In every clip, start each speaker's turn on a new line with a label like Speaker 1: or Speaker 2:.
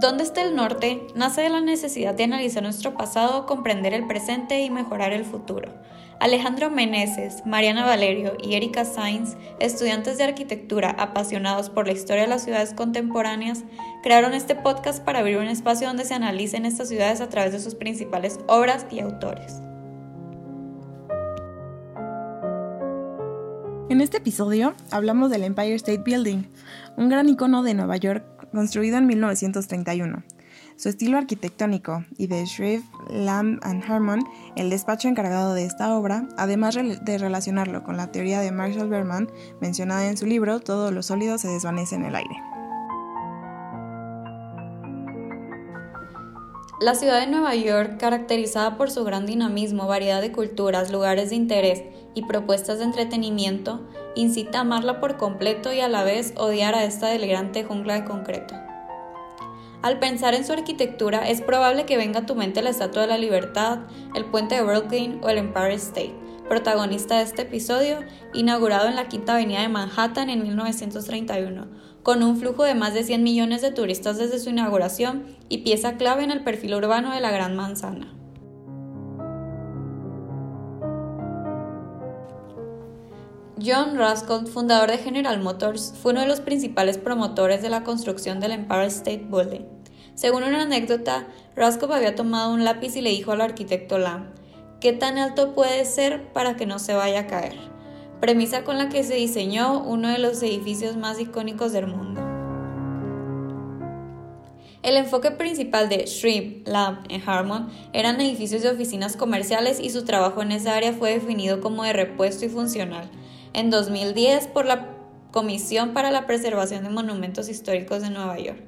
Speaker 1: ¿Dónde está el norte? nace de la necesidad de analizar nuestro pasado, comprender el presente y mejorar el futuro. Alejandro Meneses, Mariana Valerio y Erika Sainz, estudiantes de arquitectura apasionados por la historia de las ciudades contemporáneas, crearon este podcast para abrir un espacio donde se analicen estas ciudades a través de sus principales obras y autores.
Speaker 2: En este episodio hablamos del Empire State Building, un gran icono de Nueva York construido en 1931. Su estilo arquitectónico y de Shreve, Lamb and Harmon, el despacho encargado de esta obra, además de relacionarlo con la teoría de Marshall Berman mencionada en su libro Todo lo sólido se desvanece en el aire.
Speaker 1: La ciudad de Nueva York, caracterizada por su gran dinamismo, variedad de culturas, lugares de interés y propuestas de entretenimiento, incita a amarla por completo y a la vez odiar a esta delirante jungla de concreto. Al pensar en su arquitectura, es probable que venga a tu mente la Estatua de la Libertad, el Puente de Brooklyn o el Empire State, protagonista de este episodio, inaugurado en la Quinta Avenida de Manhattan en 1931 con un flujo de más de 100 millones de turistas desde su inauguración y pieza clave en el perfil urbano de la Gran Manzana. John Ruscott, fundador de General Motors, fue uno de los principales promotores de la construcción del Empire State Building. Según una anécdota, Ruscott había tomado un lápiz y le dijo al arquitecto Lamb, ¿qué tan alto puede ser para que no se vaya a caer? Premisa con la que se diseñó uno de los edificios más icónicos del mundo. El enfoque principal de Shrimp Lab en Harmon eran edificios de oficinas comerciales y su trabajo en esa área fue definido como de repuesto y funcional en 2010 por la Comisión para la Preservación de Monumentos Históricos de Nueva York.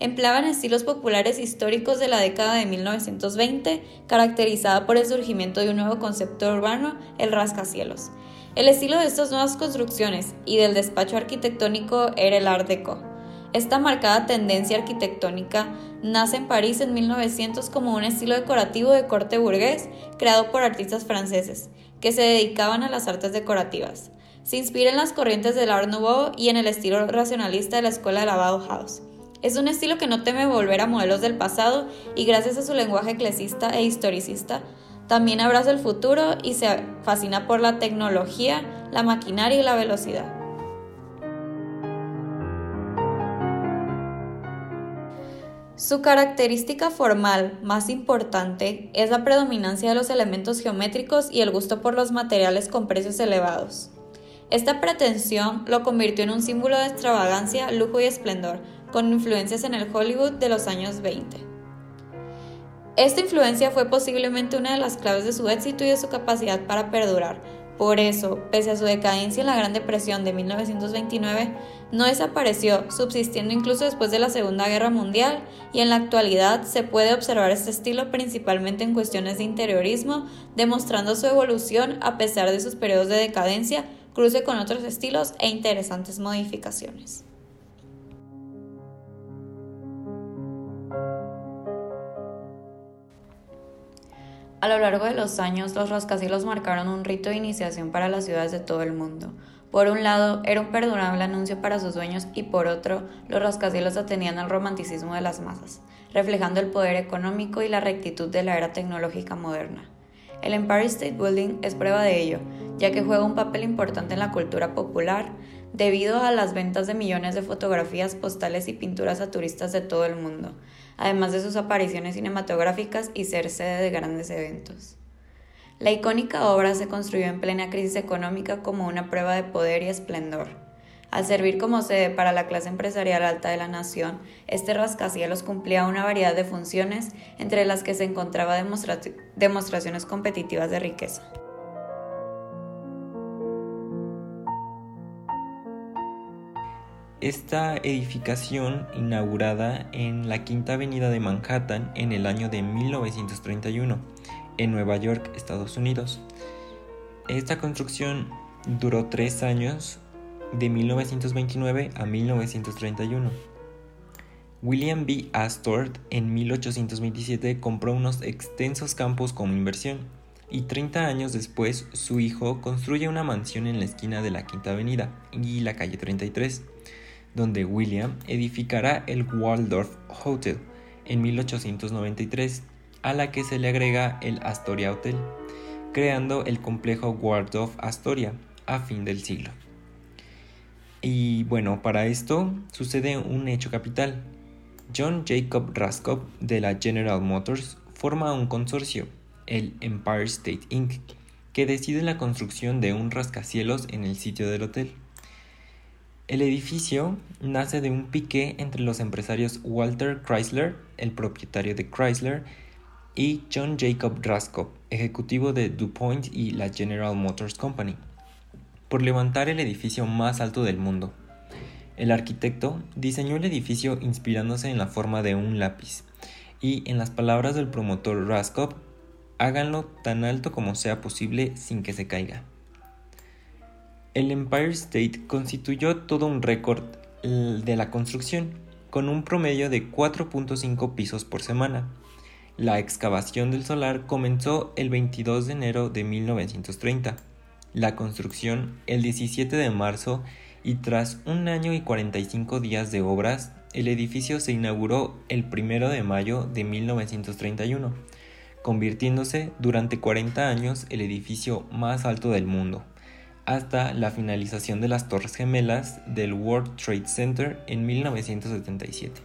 Speaker 1: Empleaban estilos populares históricos de la década de 1920, caracterizada por el surgimiento de un nuevo concepto urbano, el rascacielos, el estilo de estas nuevas construcciones y del despacho arquitectónico era el Art Deco. Esta marcada tendencia arquitectónica nace en París en 1900 como un estilo decorativo de corte burgués creado por artistas franceses que se dedicaban a las artes decorativas. Se inspira en las corrientes del Art Nouveau y en el estilo racionalista de la escuela de la Bauhaus. Es un estilo que no teme volver a modelos del pasado y gracias a su lenguaje clasista e historicista también abraza el futuro y se fascina por la tecnología, la maquinaria y la velocidad. Su característica formal más importante es la predominancia de los elementos geométricos y el gusto por los materiales con precios elevados. Esta pretensión lo convirtió en un símbolo de extravagancia, lujo y esplendor, con influencias en el Hollywood de los años 20. Esta influencia fue posiblemente una de las claves de su éxito y de su capacidad para perdurar. Por eso, pese a su decadencia en la Gran Depresión de 1929, no desapareció, subsistiendo incluso después de la Segunda Guerra Mundial, y en la actualidad se puede observar este estilo principalmente en cuestiones de interiorismo, demostrando su evolución a pesar de sus periodos de decadencia, cruce con otros estilos e interesantes modificaciones. A lo largo de los años, los rascacielos marcaron un rito de iniciación para las ciudades de todo el mundo. Por un lado, era un perdurable anuncio para sus dueños y por otro, los rascacielos atendían al romanticismo de las masas, reflejando el poder económico y la rectitud de la era tecnológica moderna. El Empire State Building es prueba de ello, ya que juega un papel importante en la cultura popular, debido a las ventas de millones de fotografías, postales y pinturas a turistas de todo el mundo, además de sus apariciones cinematográficas y ser sede de grandes eventos. La icónica obra se construyó en plena crisis económica como una prueba de poder y esplendor. Al servir como sede para la clase empresarial alta de la nación, este rascacielos cumplía una variedad de funciones, entre las que se encontraba demostraciones competitivas de riqueza.
Speaker 3: Esta edificación, inaugurada en la Quinta Avenida de Manhattan en el año de 1931, en Nueva York, Estados Unidos. Esta construcción duró tres años, de 1929 a 1931. William B. Astor en 1827 compró unos extensos campos como inversión y 30 años después su hijo construye una mansión en la esquina de la Quinta Avenida y la calle 33 donde William edificará el Waldorf Hotel, en 1893, a la que se le agrega el Astoria Hotel, creando el complejo Waldorf Astoria a fin del siglo. Y bueno, para esto sucede un hecho capital. John Jacob Raskob de la General Motors forma un consorcio, el Empire State Inc., que decide la construcción de un rascacielos en el sitio del hotel. El edificio nace de un pique entre los empresarios Walter Chrysler, el propietario de Chrysler, y John Jacob Raskob, ejecutivo de DuPont y la General Motors Company, por levantar el edificio más alto del mundo. El arquitecto diseñó el edificio inspirándose en la forma de un lápiz, y en las palabras del promotor Raskob, háganlo tan alto como sea posible sin que se caiga. El Empire State constituyó todo un récord de la construcción, con un promedio de 4.5 pisos por semana. La excavación del solar comenzó el 22 de enero de 1930, la construcción el 17 de marzo y tras un año y 45 días de obras, el edificio se inauguró el 1 de mayo de 1931 convirtiéndose durante 40 años el edificio más alto del mundo, hasta la finalización de las Torres Gemelas del World Trade Center en 1977.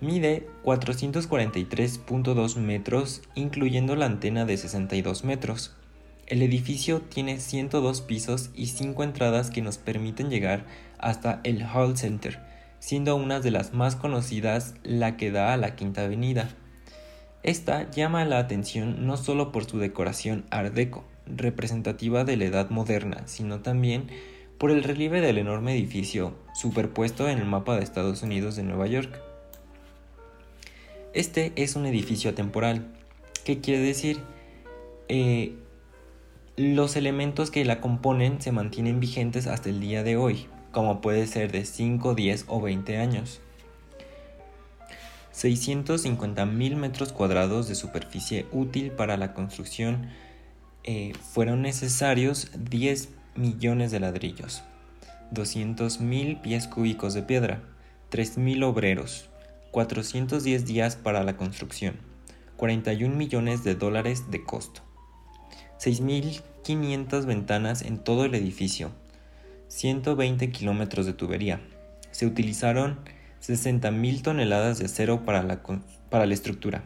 Speaker 3: Mide 443.2 metros, incluyendo la antena de 62 metros. El edificio tiene 102 pisos y 5 entradas que nos permiten llegar hasta el Hall Center, siendo una de las más conocidas la que da a la Quinta Avenida. Esta llama la atención no solo por su decoración art deco, representativa de la edad moderna, sino también por el relieve del enorme edificio superpuesto en el mapa de Estados Unidos de Nueva York. Este es un edificio atemporal. ¿Qué quiere decir? Eh, los elementos que la componen se mantienen vigentes hasta el día de hoy, como puede ser de 5, 10 o 20 años. 650.000 metros cuadrados de superficie útil para la construcción eh, fueron necesarios 10 millones de ladrillos, 200.000 pies cúbicos de piedra, 3.000 obreros, 410 días para la construcción, 41 millones de dólares de costo, 6.500 ventanas en todo el edificio, 120 kilómetros de tubería. Se utilizaron 60.000 toneladas de acero para la, para la estructura,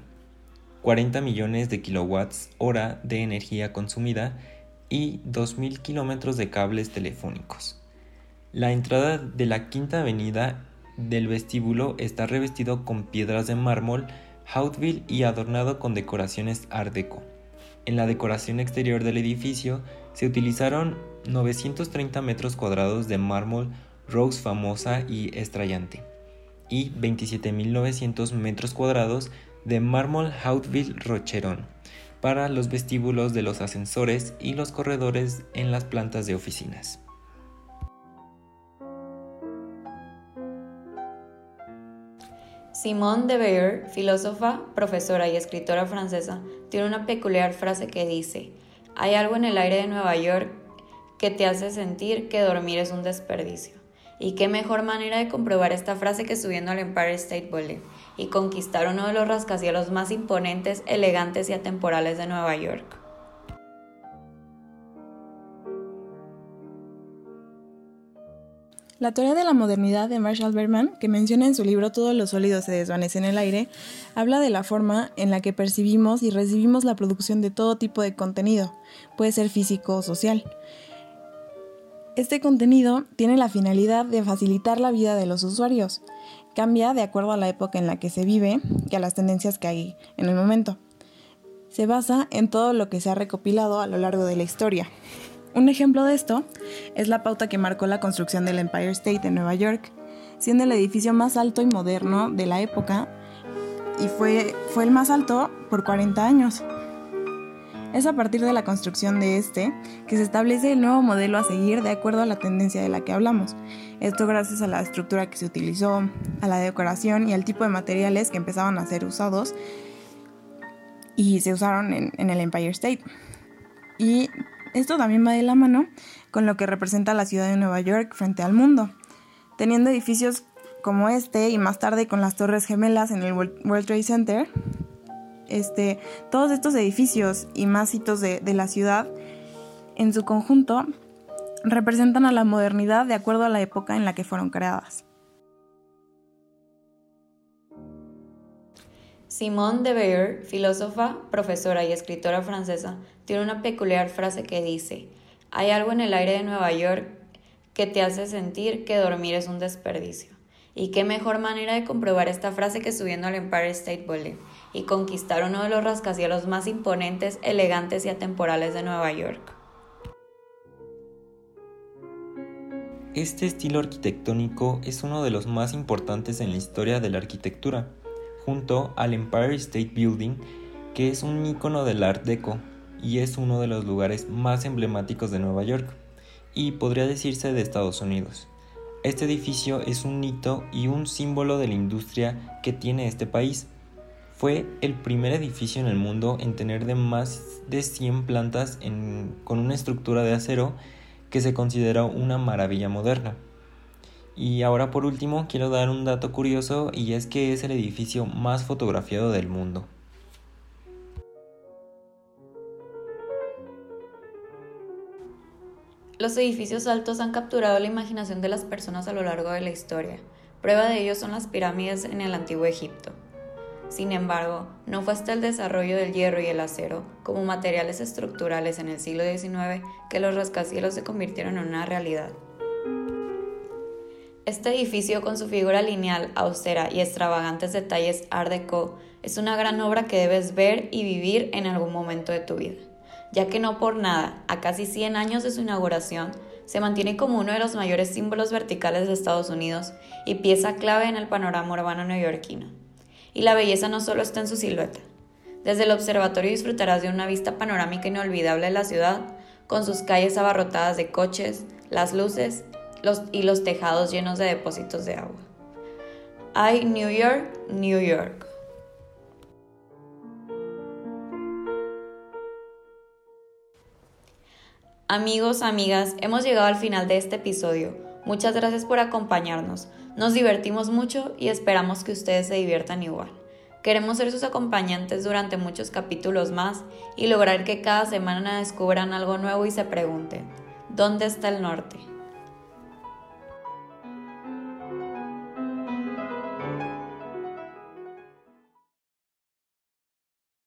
Speaker 3: 40 millones de kilowatts hora de energía consumida y 2.000 kilómetros de cables telefónicos. La entrada de la quinta avenida del vestíbulo está revestido con piedras de mármol Houtville y adornado con decoraciones Art Deco. En la decoración exterior del edificio se utilizaron 930 metros cuadrados de mármol Rose famosa y estrellante y 27.900 metros cuadrados de mármol Houtville Rocheron para los vestíbulos de los ascensores y los corredores en las plantas de oficinas.
Speaker 1: Simone de Beauvoir, filósofa, profesora y escritora francesa, tiene una peculiar frase que dice, hay algo en el aire de Nueva York que te hace sentir que dormir es un desperdicio. Y qué mejor manera de comprobar esta frase que subiendo al Empire State Building y conquistar uno de los rascacielos más imponentes, elegantes y atemporales de Nueva York.
Speaker 2: La teoría de la modernidad de Marshall Berman, que menciona en su libro Todos los sólidos se desvanecen en el aire, habla de la forma en la que percibimos y recibimos la producción de todo tipo de contenido, puede ser físico o social. Este contenido tiene la finalidad de facilitar la vida de los usuarios. Cambia de acuerdo a la época en la que se vive y a las tendencias que hay en el momento. Se basa en todo lo que se ha recopilado a lo largo de la historia. Un ejemplo de esto es la pauta que marcó la construcción del Empire State en Nueva York, siendo el edificio más alto y moderno de la época y fue, fue el más alto por 40 años. Es a partir de la construcción de este que se establece el nuevo modelo a seguir de acuerdo a la tendencia de la que hablamos. Esto gracias a la estructura que se utilizó, a la decoración y al tipo de materiales que empezaban a ser usados y se usaron en, en el Empire State. Y esto también va de la mano con lo que representa la ciudad de Nueva York frente al mundo, teniendo edificios como este y más tarde con las Torres Gemelas en el World Trade Center, este, todos estos edificios y más hitos de, de la ciudad en su conjunto representan a la modernidad de acuerdo a la época en la que fueron creadas.
Speaker 1: Simone de Beauvoir, filósofa, profesora y escritora francesa, tiene una peculiar frase que dice, hay algo en el aire de Nueva York que te hace sentir que dormir es un desperdicio. Y qué mejor manera de comprobar esta frase que subiendo al Empire State Building y conquistar uno de los rascacielos más imponentes, elegantes y atemporales de Nueva York.
Speaker 3: Este estilo arquitectónico es uno de los más importantes en la historia de la arquitectura, junto al Empire State Building, que es un icono del Art Deco y es uno de los lugares más emblemáticos de Nueva York y podría decirse de Estados Unidos. Este edificio es un hito y un símbolo de la industria que tiene este país. Fue el primer edificio en el mundo en tener de más de 100 plantas con una estructura de acero que se considera una maravilla moderna. Y ahora por último quiero dar un dato curioso y es que es el edificio más fotografiado del mundo.
Speaker 1: Los edificios altos han capturado la imaginación de las personas a lo largo de la historia. Prueba de ello son las pirámides en el antiguo Egipto. Sin embargo, no fue hasta el desarrollo del hierro y el acero como materiales estructurales en el siglo XIX que los rascacielos se convirtieron en una realidad. Este edificio con su figura lineal, austera y extravagantes detalles Art Deco es una gran obra que debes ver y vivir en algún momento de tu vida, ya que no por nada, a casi 100 años de su inauguración, se mantiene como uno de los mayores símbolos verticales de Estados Unidos y pieza clave en el panorama urbano neoyorquino y la belleza no solo está en su silueta. Desde el observatorio disfrutarás de una vista panorámica inolvidable de la ciudad, con sus calles abarrotadas de coches, las luces y los tejados llenos de depósitos de agua. Ay, New York, New York. Amigos, amigas, hemos llegado al final de este episodio. Muchas gracias por acompañarnos. Nos divertimos mucho y esperamos que ustedes se diviertan igual. Queremos ser sus acompañantes durante muchos capítulos más y lograr que cada semana descubran algo nuevo y se pregunten, ¿dónde está el norte?